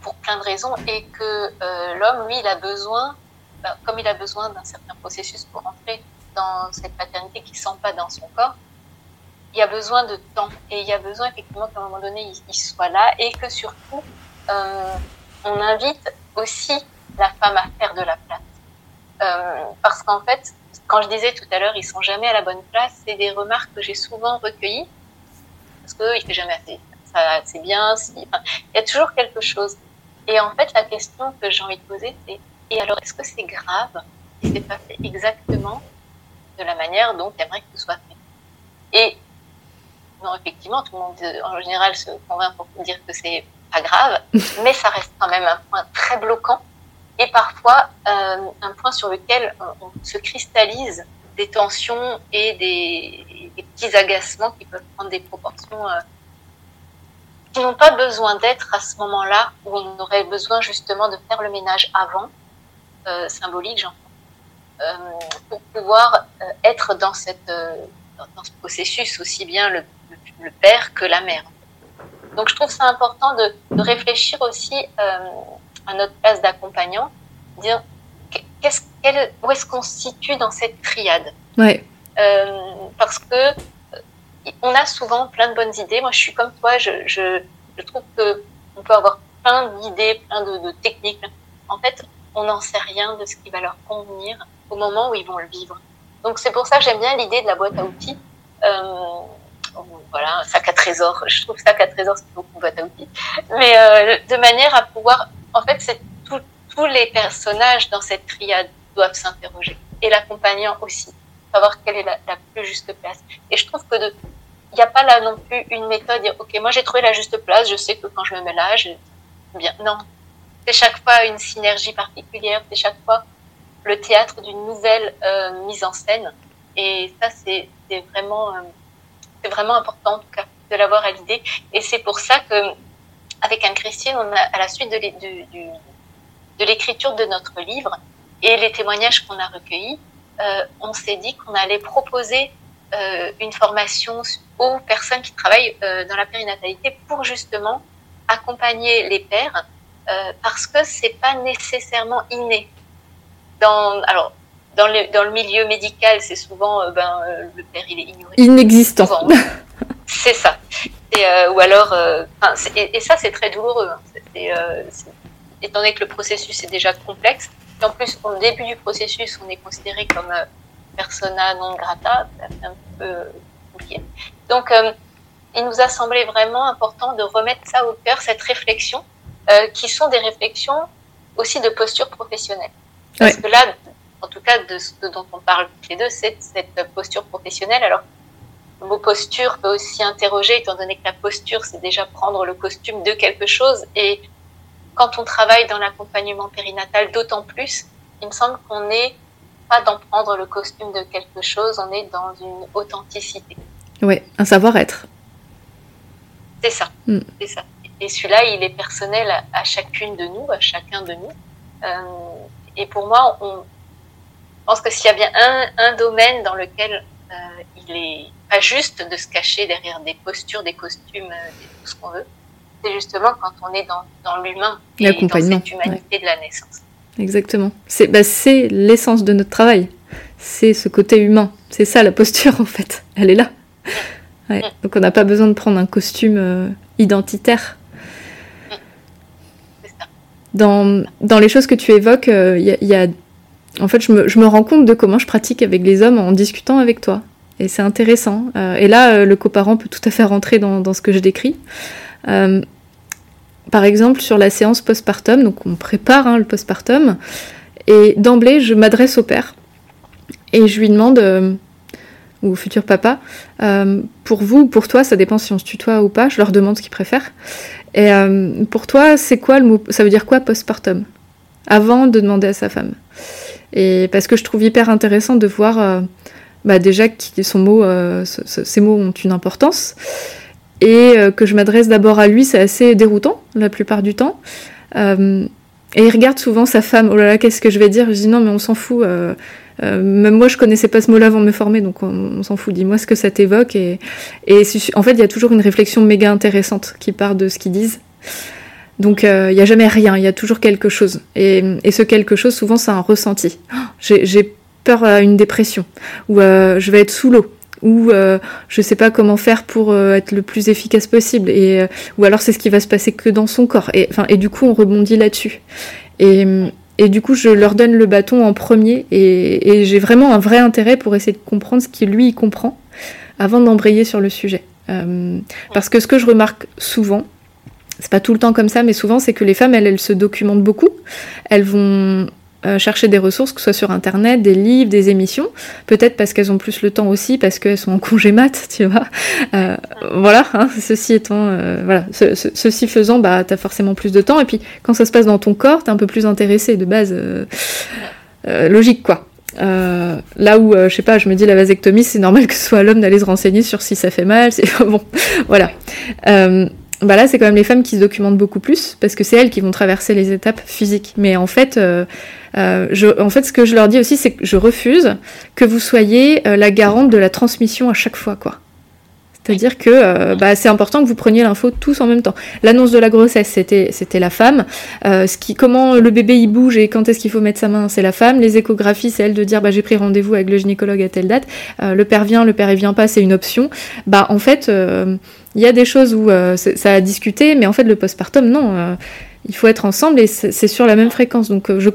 pour plein de raisons et que l'homme lui il a besoin bah, comme il a besoin d'un certain processus pour entrer dans cette paternité qui sent pas dans son corps il y a besoin de temps et il y a besoin effectivement qu'à un moment donné il, soit là et que surtout euh, on invite aussi la femme à faire de la place. Euh, parce qu'en fait, quand je disais tout à l'heure, ils sont jamais à la bonne place, c'est des remarques que j'ai souvent recueillies parce qu'il fait jamais assez, ça, bien. il y a toujours quelque chose. Et en fait, la question que j'ai envie de poser, c'est et alors, est-ce que c'est grave si c'est pas fait exactement de la manière dont tu aimerais que ce soit fait? Et effectivement, tout le monde euh, en général se convainc pour dire que c'est pas grave, mais ça reste quand même un point très bloquant et parfois euh, un point sur lequel on, se cristallise des tensions et des, petits agacements qui peuvent prendre des proportions euh, qui n'ont pas besoin d'être à ce moment-là où on aurait besoin justement de faire le ménage avant, symbolique j'entends, pour pouvoir être dans cette dans ce processus aussi bien le le père que la mère. Donc je trouve ça important de, réfléchir aussi euh, à notre place d'accompagnant, dire qu'est-ce, où est-ce qu'on se situe dans cette triade? Ouais. Euh, parce que on a souvent plein de bonnes idées. Moi, je suis comme toi, je, je, je trouve que on peut avoir plein d'idées, plein de, techniques. En fait, on n'en sait rien de ce qui va leur convenir au moment où ils vont le vivre. Donc c'est pour ça que j'aime bien l'idée de la boîte à outils. Euh, voilà, un sac à Je trouve sac à trésor, c'est beaucoup à outils. Mais euh, de manière à pouvoir, en fait, c'est tous les personnages dans cette triade doivent s'interroger. Et l'accompagnant aussi. Savoir quelle est la, plus juste place. Et je trouve que de, il n'y a pas là non plus une méthode, ok, moi j'ai trouvé la juste place, je sais que quand je me mets là, je, bien. Non. C'est chaque fois une synergie particulière, c'est chaque fois le théâtre d'une nouvelle mise en scène. Et ça, c'est vraiment, c'est vraiment important en tout cas de l'avoir à l'idée. Et c'est pour ça que avec Anne-Christine, on a, à la suite de l'écriture de, de notre livre et les témoignages qu'on a recueillis, euh, on s'est dit qu'on allait proposer euh, une formation aux personnes qui travaillent euh, dans la périnatalité pour justement accompagner les pères parce que c'est pas nécessairement inné. Dans, alors, dans le, dans le milieu médical, c'est souvent ben, le père il est ignoré. Inexistant. C'est ça. Et, ou alors, et, ça c'est très douloureux. Hein. étant donné que le processus est déjà complexe, en plus, au début du processus, on est considéré comme euh, persona non grata, c'est un peu compliqué. Donc, euh, il nous a semblé vraiment important de remettre ça au cœur, cette réflexion, euh, qui sont des réflexions aussi de posture professionnelle. Parce que là, en tout cas, de ce dont on parle tous les deux, c'est cette posture professionnelle. Alors, le mot posture peut aussi interroger, étant donné que la posture, c'est déjà prendre le costume de quelque chose. Et quand on travaille dans l'accompagnement périnatal, d'autant plus, il me semble qu'on n'est pas d'en prendre le costume de quelque chose, on est dans une authenticité. Oui, un savoir-être. C'est ça, mm. c'est ça. Et celui-là, il est personnel à, chacune de nous, à chacun de nous. Euh, et pour moi, on je pense que s'il y a bien un, domaine dans lequel euh, il est pas juste de se cacher derrière des postures, des costumes, euh, tout ce qu'on veut, c'est justement quand on est dans, dans l'humain et dans cette humanité de la naissance. Exactement. C'est bah, l'essence de notre travail. C'est ce côté humain. C'est ça la posture en fait. Elle est là. Mm. Donc on n'a pas besoin de prendre un costume euh, identitaire. Mm. Dans, dans, les choses que tu évoques, il euh, y, a, en fait, je me, rends compte de comment je pratique avec les hommes en discutant avec toi. Et c'est intéressant. Euh, et là, le coparent peut tout à fait rentrer dans, ce que je décris par exemple sur la séance postpartum, donc on prépare hein, le postpartum, et d'emblée je m'adresse au père et je lui demande, euh, ou au futur papa, euh, pour vous ou pour toi, ça dépend si on se tutoie ou pas, je leur demande ce qu'ils préfèrent. Et euh, pour toi, c'est quoi le mot Ça veut dire quoi postpartum? Avant de demander à sa femme. Et parce que je trouve hyper intéressant de voir bah déjà que son mot, ces mots ont une importance et euh, que je m'adresse d'abord à lui, c'est assez déroutant la plupart du temps. Euh, et il regarde souvent sa femme, oh là là, qu'est-ce que je vais dire? Je dis non, mais on s'en fout. Euh, même moi, je connaissais pas ce mot-là avant de me former, donc on, s'en fout. Dis-moi ce que ça t'évoque. Et, et en fait, il y a toujours une réflexion méga intéressante qui part de ce qu'ils disent. Donc il n'y a jamais rien, il y a toujours quelque chose. Et, et ce quelque chose, souvent, c'est un ressenti. Oh, j'ai peur à une dépression, ou je vais être sous l'eau, ou euh, je sais pas comment faire pour euh, être le plus efficace possible et euh, ou alors c'est ce qui va se passer que dans son corps et et du coup on rebondit là-dessus et et du coup, je leur donne le bâton en premier et, et j'ai vraiment un vrai intérêt pour essayer de comprendre ce qu'il lui comprend avant d'embrayer sur le sujet. parce que ce que je remarque souvent, c'est pas tout le temps comme ça, mais souvent c'est que les femmes, elles, elles se documentent beaucoup. Elles vont euh, chercher des ressources, que ce soit sur Internet, des livres, des émissions. Peut-être parce qu'elles ont plus le temps aussi, parce qu'elles sont en congé mat, tu vois. Euh, voilà, hein, ceci étant, euh, voilà, ceci faisant, bah, t'as forcément plus de temps. Et puis, quand ça se passe dans ton corps, t'es un peu plus intéressé de base. logique, quoi. là où, je sais pas, je me dis la vasectomie, c'est normal que ce soit l'homme d'aller se renseigner sur si ça fait mal. C'est bon, voilà bah là, c'est quand même les femmes qui se documentent beaucoup plus parce que c'est elles qui vont traverser les étapes physiques. Mais en fait, euh, euh, je, en fait, ce que je leur dis aussi, c'est que je refuse que vous soyez euh, la garante de la transmission à chaque fois, quoi. C'est-à-dire que bah, c'est important que vous preniez l'info tous en même temps. L'annonce de la grossesse, c'était c'était la femme. ce qui, comment le bébé il bouge et quand est-ce qu'il faut mettre sa main, c'est la femme. Les échographies, c'est elle de dire bah j'ai pris rendez-vous avec le gynécologue à telle date. le père vient, le père il vient pas, c'est une option. Bah en fait il y a des choses où euh, ça a discuté, mais en fait, le postpartum, non. Euh, il faut être ensemble et c'est sur la même fréquence. Donc, euh, je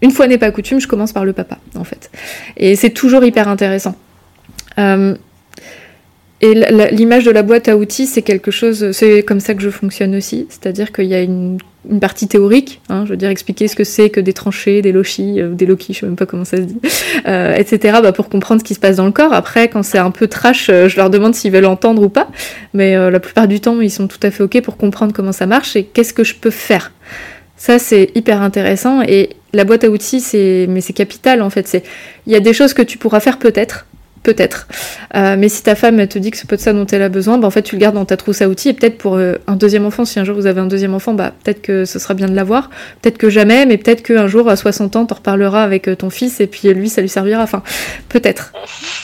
une fois n'est pas coutume, je commence par le papa, en fait. Et c'est toujours hyper intéressant. Et l'image de la boîte à outils, c'est quelque chose, c'est comme ça que je fonctionne aussi, c'est-à-dire qu'il y a une, partie théorique, hein, je veux dire expliquer ce que c'est que des tranchées, des lochis, euh, des loquis, je sais même pas comment ça se dit, euh, etc. Bah, pour comprendre ce qui se passe dans le corps. Après, quand c'est un peu trash, euh, je leur demande s'ils veulent entendre ou pas, mais la plupart du temps, ils sont tout à fait ok pour comprendre comment ça marche et qu'est-ce que je peux faire. Ça, c'est hyper intéressant. Et la boîte à outils, c'est, mais c'est capital en fait. Il y a des choses que tu pourras faire peut-être, peut-être. Euh, mais si ta femme te dit que c'est pas de ça dont elle a besoin, bah, en fait, tu le gardes dans ta trousse à outils. Et peut-être pour euh, un deuxième enfant, si un jour vous avez un deuxième enfant, bah, peut-être que ce sera bien de l'avoir. Peut-être que jamais, mais peut-être qu'un jour, à 60 ans, t'en reparleras avec euh, ton fils et puis lui, ça lui servira. Enfin, peut-être.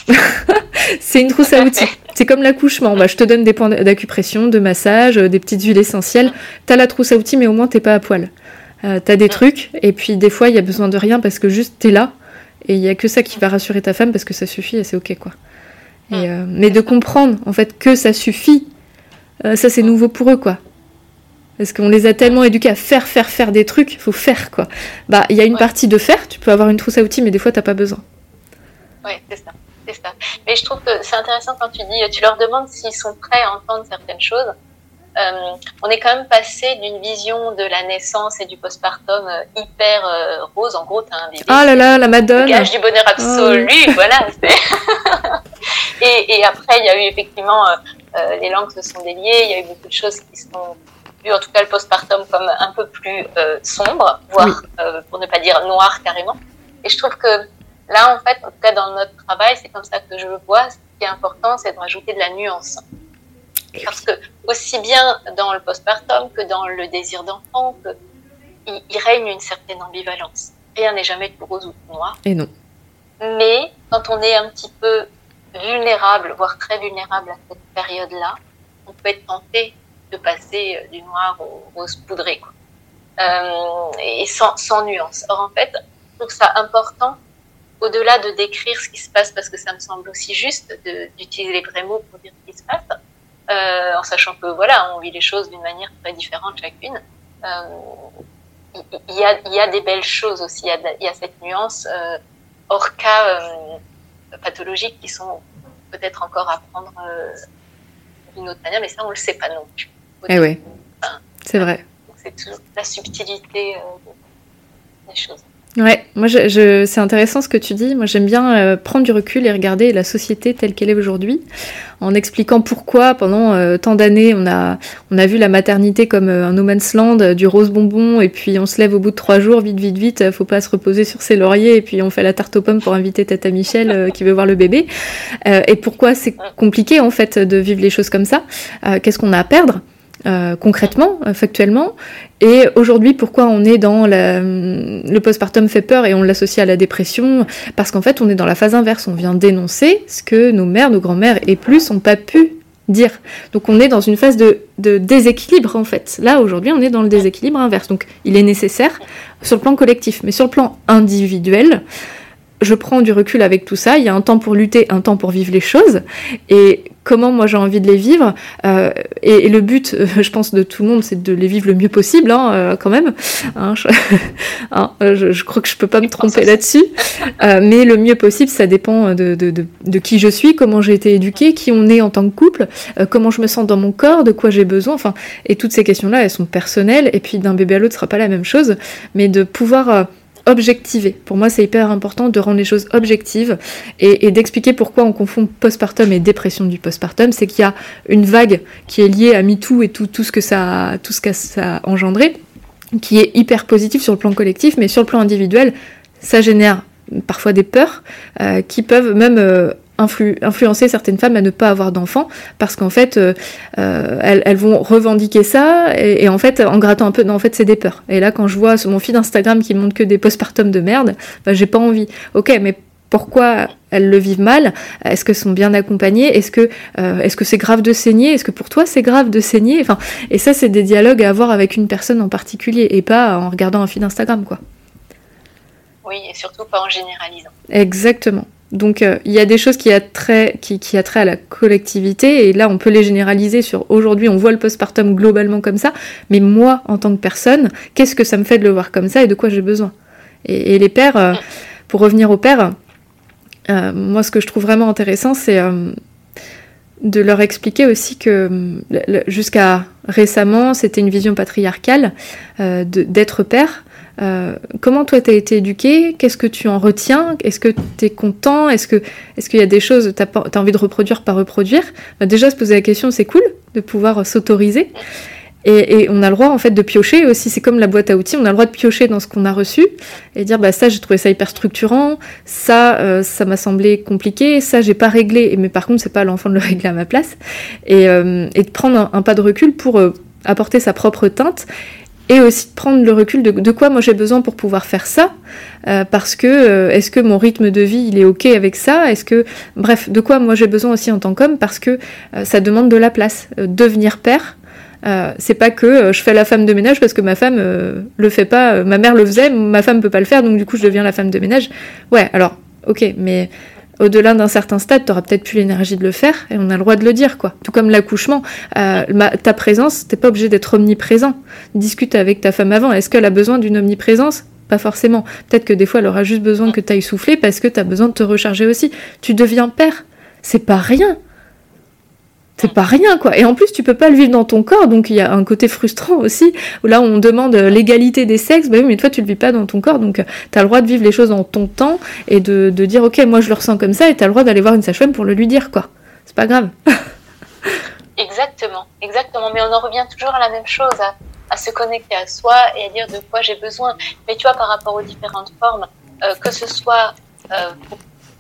c'est une trousse à outils. C'est comme l'accouchement. Bah, je te donne des points d'acupression, de massage, des petites huiles essentielles. T'as la trousse à outils, mais au moins t'es pas à poil. t'as des trucs, et puis des fois il y a besoin de rien parce que juste t'es là, et il y a que ça qui va rassurer ta femme parce que ça suffit et c'est ok quoi. Et, euh, mais de comprendre en fait que ça suffit, euh, ça c'est nouveau pour eux quoi. Parce qu'on les a tellement éduqués à faire, faire, faire des trucs, il faut faire quoi. Bah il y a une partie de faire, tu peux avoir une trousse à outils mais des fois t'as pas besoin. Ouais, c'est ça, c'est ça. Mais je trouve que c'est intéressant quand tu dis, tu leur demandes s'ils sont prêts à entendre certaines choses. Euh, on est quand même passé d'une vision de la naissance et du postpartum euh, hyper euh, rose. En gros, tu as un bébé. Ah là là, la madone. Gage du bonheur absolu, ah voilà. et, et, après, il y a eu effectivement, les langues se sont déliées, il y a eu beaucoup de choses qui sont vues, en tout cas le postpartum, comme un peu plus sombre, voire, pour ne pas dire noir carrément. Et je trouve que là, en fait, en tout cas dans notre travail, c'est comme ça que je le vois. Ce qui est important, c'est de rajouter de la nuance. Parce que aussi bien dans le postpartum que dans le désir d'enfant, il, il, règne une certaine ambivalence. Rien n'est jamais tout rose ou tout noir. Et non. Mais quand on est un petit peu vulnérable, voire très vulnérable à cette période-là, on peut être tenté de passer euh, du noir au rose poudré, quoi. Euh, et sans, sans, nuance. Or, en fait, je trouve ça important, au-delà de décrire ce qui se passe, parce que ça me semble aussi juste d'utiliser les vrais mots pour dire ce qui se passe, euh, en sachant que voilà, on vit les choses d'une manière très différente chacune. Euh, il y, a, y, a, des belles choses aussi, il y a, y a cette nuance euh, hors cas pathologiques qui sont peut-être encore à prendre d'une autre manière, mais ça on le sait pas non plus. Eh oui, c'est vrai. C'est toujours la subtilité des choses. Ouais, moi je, c'est intéressant ce que tu dis. Moi j'aime bien euh, prendre du recul et regarder la société telle qu'elle est aujourd'hui, en expliquant pourquoi pendant euh, tant d'années on a on a vu la maternité comme euh, un no man's land, du rose bonbon, et puis on se lève au bout de trois jours, vite vite vite, faut pas se reposer sur ses lauriers, et puis on fait la tarte aux pommes pour inviter Tata Michel qui veut voir le bébé. et pourquoi c'est compliqué en fait de vivre les choses comme ça? Qu'est-ce qu'on a à perdre? Euh, concrètement, euh, factuellement. Et aujourd'hui, pourquoi on est dans le postpartum fait peur et on l'associe à la dépression? Parce qu'en fait, on est dans la phase inverse. On vient dénoncer ce que nos mères, nos grands-mères et plus n'ont pas pu dire. Donc on est dans une phase de, de déséquilibre en fait. Là aujourd'hui on est dans le déséquilibre inverse. Donc il est nécessaire sur le plan collectif, mais sur le plan individuel, je prends du recul avec tout ça. Il y a un temps pour lutter, un temps pour vivre les choses. Et comment moi j'ai envie de les vivre. Euh, et, le but, euh, je pense, de tout le monde, c'est de les vivre le mieux possible, hein, euh, quand même. Hein, hein, je, je, crois que je peux pas me tromper là-dessus. mais le mieux possible, ça dépend de, de, de, de qui je suis, comment j'ai été éduquée, qui on est en tant que couple, comment je me sens dans mon corps, de quoi j'ai besoin. Enfin, et toutes ces questions-là, elles sont personnelles. Et puis d'un bébé à l'autre, ce sera pas la même chose. Mais de pouvoir objectiver. Pour moi, c'est hyper important de rendre les choses objectives et, d'expliquer pourquoi on confond postpartum et dépression du postpartum. C'est qu'il y a une vague qui est liée à MeToo et tout, ce que ça, tout ce que ça a engendré, qui est hyper positif sur le plan collectif, mais sur le plan individuel, ça génère parfois des peurs euh, qui peuvent même euh, influencer certaines femmes à ne pas avoir d'enfants parce qu'en fait euh, euh, elles, vont revendiquer ça et, en fait en grattant un peu non en fait c'est des peurs et là quand je vois sur mon feed Instagram qui montre que des postpartum de merde bah, j'ai pas envie ok mais pourquoi elles le vivent mal? Est-ce qu'elles sont bien accompagnées? Est-ce que euh, est-ce que c'est grave de saigner? Est-ce que pour toi c'est grave de saigner? Enfin, et ça c'est des dialogues à avoir avec une personne en particulier et pas en regardant un feed Instagram quoi. Oui, et surtout pas en généralisant. Exactement. Donc euh, il y a des choses qui a, à la collectivité, et là on peut les généraliser sur aujourd'hui on voit le postpartum globalement comme ça, mais moi en tant que personne, qu'est-ce que ça me fait de le voir comme ça et de quoi j'ai besoin? Et, les pères, euh, pour revenir aux pères, euh, moi ce que je trouve vraiment intéressant c'est de leur expliquer aussi que jusqu'à récemment c'était une vision patriarcale d'être père. Euh, comment toi t'as été éduqué Qu'est-ce que tu en retiens? Est-ce que tu es content? Est-ce que est-ce qu'il y a des choses que tu as envie de reproduire par reproduire? Bah, Déjà se poser la question, c'est cool de pouvoir s'autoriser. Et, on a le droit en fait de piocher aussi, c'est comme la boîte à outils, on a le droit de piocher dans ce qu'on a reçu et dire bah ça j'ai trouvé ça hyper structurant, ça euh, ça m'a semblé compliqué, ça j'ai pas réglé, mais par contre c'est pas l'enfant de le régler à ma place. Et, euh, et de prendre un, pas de recul pour euh, apporter sa propre teinte et aussi de prendre le recul de, de quoi moi j'ai besoin pour pouvoir faire ça parce que est-ce que mon rythme de vie il est ok avec ça? Est-ce que bref de quoi moi j'ai besoin aussi en tant qu'homme parce que ça demande de la place. Devenir père euh, c'est pas que euh, je fais la femme de ménage parce que ma femme euh, le fait pas, ma mère le faisait, ma femme peut pas le faire, donc du coup je deviens la femme de ménage. Ouais, alors, ok, mais au-delà d'un certain stade, t'auras peut-être plus l'énergie de le faire, et on a le droit de le dire, quoi. Tout comme l'accouchement, ta présence, t'es pas obligé d'être omniprésent. Discute avec ta femme avant, est-ce qu'elle a besoin d'une omniprésence? Pas forcément. Peut-être que des fois, elle aura juste besoin que tu ailles souffler parce que tu as besoin de te recharger aussi. Tu deviens père. C'est pas rien c'est pas rien quoi. Et en plus, tu peux pas le vivre dans ton corps, donc il y a un côté frustrant aussi, où là on demande l'égalité des sexes, bah oui, mais toi tu le vis pas dans ton corps, donc tu as le droit de vivre les choses dans ton temps et de, dire ok, moi je le ressens comme ça, et tu as le droit d'aller voir une sage-femme pour le lui dire quoi. C'est pas grave. exactement, exactement, mais on en revient toujours à la même chose, à, se connecter à soi et à dire de quoi j'ai besoin. Mais tu vois, par rapport aux différentes formes, euh, que ce soit euh,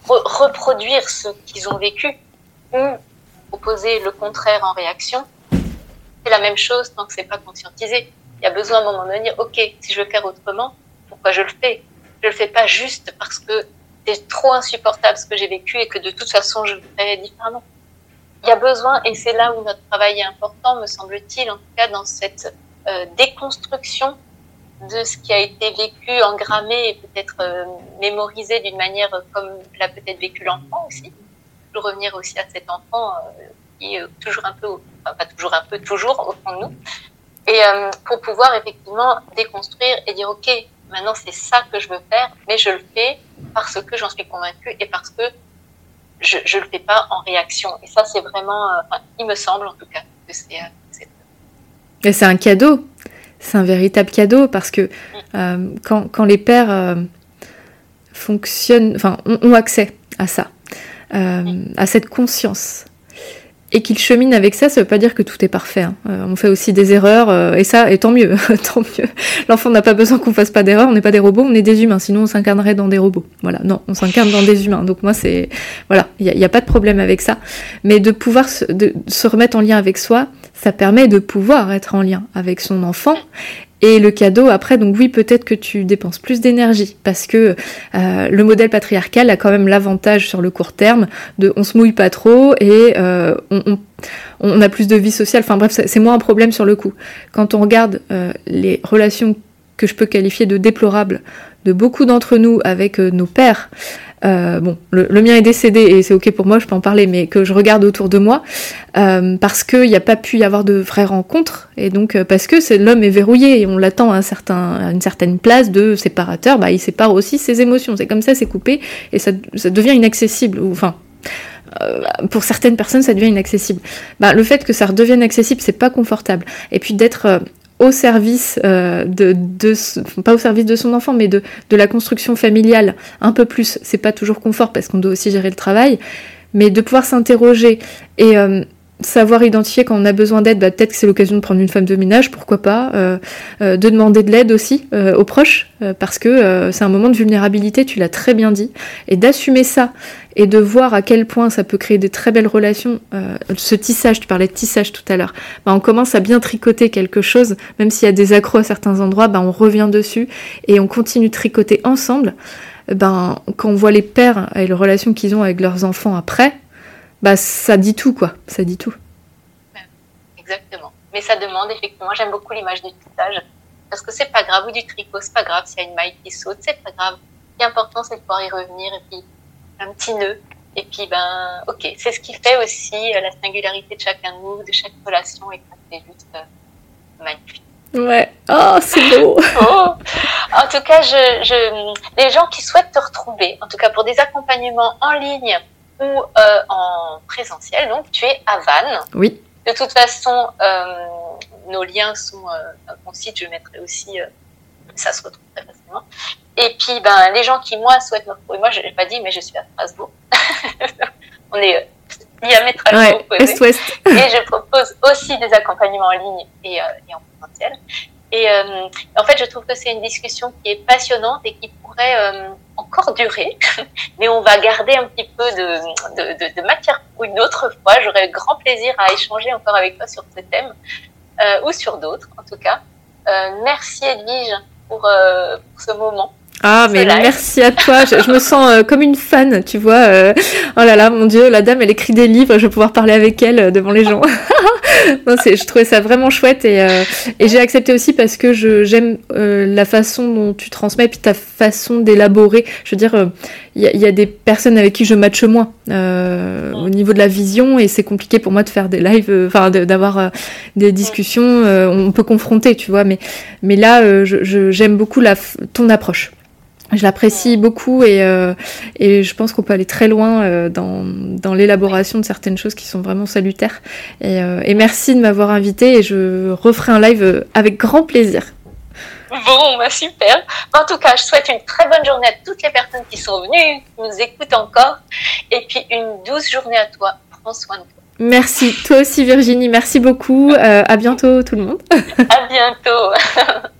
pour reproduire ce qu'ils ont vécu, proposer le contraire en réaction, c'est la même chose tant que c'est pas conscientisé. Il y a besoin à un moment donné de dire, ok, si je veux faire autrement, pourquoi je le fais? Je le fais pas juste parce que c'est trop insupportable ce que j'ai vécu et que de toute façon je le ferais différemment. Il y a besoin, et c'est là où notre travail est important, me semble-t-il, en tout cas dans cette euh, déconstruction de ce qui a été vécu, engrammé et peut-être euh, mémorisé d'une manière comme l'a peut-être vécu l'enfant aussi revenir aussi à cet enfant euh, qui est toujours un peu, enfin pas toujours un peu, toujours au fond de nous. Et euh, pour pouvoir effectivement déconstruire et dire, OK, maintenant c'est ça que je veux faire, mais je le fais parce que j'en suis convaincue et parce que je ne le fais pas en réaction. Et ça, c'est vraiment, euh, il me semble en tout cas, que c'est... et c'est un cadeau, c'est un véritable cadeau parce que mm. quand, quand, les pères fonctionnent, enfin, ont accès à ça, euh, à cette conscience. Et qu'il chemine avec ça, ça veut pas dire que tout est parfait. Hein. Euh, on fait aussi des erreurs, euh, et ça, et tant mieux, tant mieux. L'enfant n'a pas besoin qu'on fasse pas d'erreurs, on n'est pas des robots, on est des humains, sinon on s'incarnerait dans des robots. Voilà, non, on s'incarne dans des humains. Donc moi, c'est... Voilà, il n'y a, pas de problème avec ça. Mais de pouvoir se remettre en lien avec soi, ça permet de pouvoir être en lien avec son enfant et le cadeau, après, donc oui, peut-être que tu dépenses plus d'énergie parce que euh, le modèle patriarcal a quand même l'avantage sur le court terme de on se mouille pas trop et euh, on, a plus de vie sociale. Enfin bref, c'est moins un problème sur le coup. Quand on regarde euh, les relations que je peux qualifier de déplorables de beaucoup d'entre nous avec nos pères, euh, bon, le, mien est décédé et c'est ok pour moi, je peux en parler, mais que je regarde autour de moi, euh, parce qu'il n'y a pas pu y avoir de vraies rencontres, et donc euh, parce que l'homme est verrouillé et on l'attend à, une certaine place de séparateur, bah, il sépare aussi ses émotions, c'est comme ça, c'est coupé, et ça, devient inaccessible, ou enfin pour certaines personnes, ça devient inaccessible. Bah, le fait que ça redevienne accessible, c'est pas confortable. Et puis d'être au service euh, de, pas au service de son enfant, mais de, de la construction familiale un peu plus. C'est pas toujours confort parce qu'on doit aussi gérer le travail, mais de pouvoir s'interroger et euh, savoir identifier quand on a besoin d'aide, bah, peut-être que c'est l'occasion de prendre une femme de ménage, pourquoi pas, euh, euh, de demander de l'aide aussi euh, aux proches, parce que c'est un moment de vulnérabilité, tu l'as très bien dit, et d'assumer ça, et de voir à quel point ça peut créer des très belles relations, ce tissage, tu parlais de tissage tout à l'heure, bah, on commence à bien tricoter quelque chose, même s'il y a des accros à certains endroits, bah, on revient dessus, et on continue de tricoter ensemble, ben, quand on voit les pères et les relations qu'ils ont avec leurs enfants après, bah ça dit tout quoi, ça dit tout. Exactement. Mais ça demande effectivement, j'aime beaucoup l'image du tissage parce que c'est pas grave ou du tricot, c'est pas grave s'il y a une maille qui saute, c'est pas grave. Ce qui est important, c'est de pouvoir y revenir et puis un petit nœud. Et puis ben, ok, c'est ce qui fait aussi euh, la singularité de chacun de nous, de chaque relation, et c'est juste euh, magnifique. Ouais, oh, c'est beau. oh. En tout cas, je, je, les gens qui souhaitent te retrouver, en tout cas pour des accompagnements en ligne ou euh, en présentiel. Donc, tu es à Vannes. Oui. De toute façon, euh, nos liens sont euh, mon site. Je mettrai aussi, ça se retrouve très facilement. Et puis, ben, les gens qui, moi, souhaitent me retrouver, moi, je l'ai pas dit, mais je suis à Strasbourg. On est diamétralement opposés. Et je propose aussi des accompagnements en ligne et, euh, en présentiel. Et euh, en fait, je trouve que c'est une discussion qui est passionnante et qui pourrait euh, encore durer, mais on va garder un petit peu de, matière pour une autre fois. J'aurais grand plaisir à échanger encore avec toi sur ce thème euh, ou sur d'autres, en tout cas. merci Edwige pour, pour ce moment. Ah, mais merci à toi. Je, me sens euh, comme une fan, tu vois. Euh, oh là là, mon Dieu, la dame, elle écrit des livres. Je vais pouvoir parler avec elle euh, devant les gens. non, je trouvais ça vraiment chouette et, et j'ai accepté aussi parce que je, j'aime la façon dont tu transmets et puis ta façon d'élaborer. Je veux dire, il y, y, a des personnes avec qui je matche moins au niveau de la vision et c'est compliqué pour moi de faire des lives, enfin d'avoir des discussions. on peut confronter, tu vois. Mais, mais là, je, j'aime beaucoup la, ton approche. Je l'apprécie beaucoup et, euh, et je pense qu'on peut aller très loin euh, dans, dans l'élaboration de certaines choses qui sont vraiment salutaires. Et, euh, et merci de m'avoir invité et je referai un live avec grand plaisir. Bon, bah super. En tout cas, je souhaite une très bonne journée à toutes les personnes qui sont venues, qui nous écoutent encore. Et puis une douce journée à toi. Prends soin de toi. Merci. Toi aussi, Virginie. Merci beaucoup. à bientôt, tout le monde. à bientôt.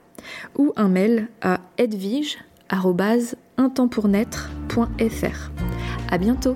ou un mail à edvige.intempournaître.fr. À bientôt!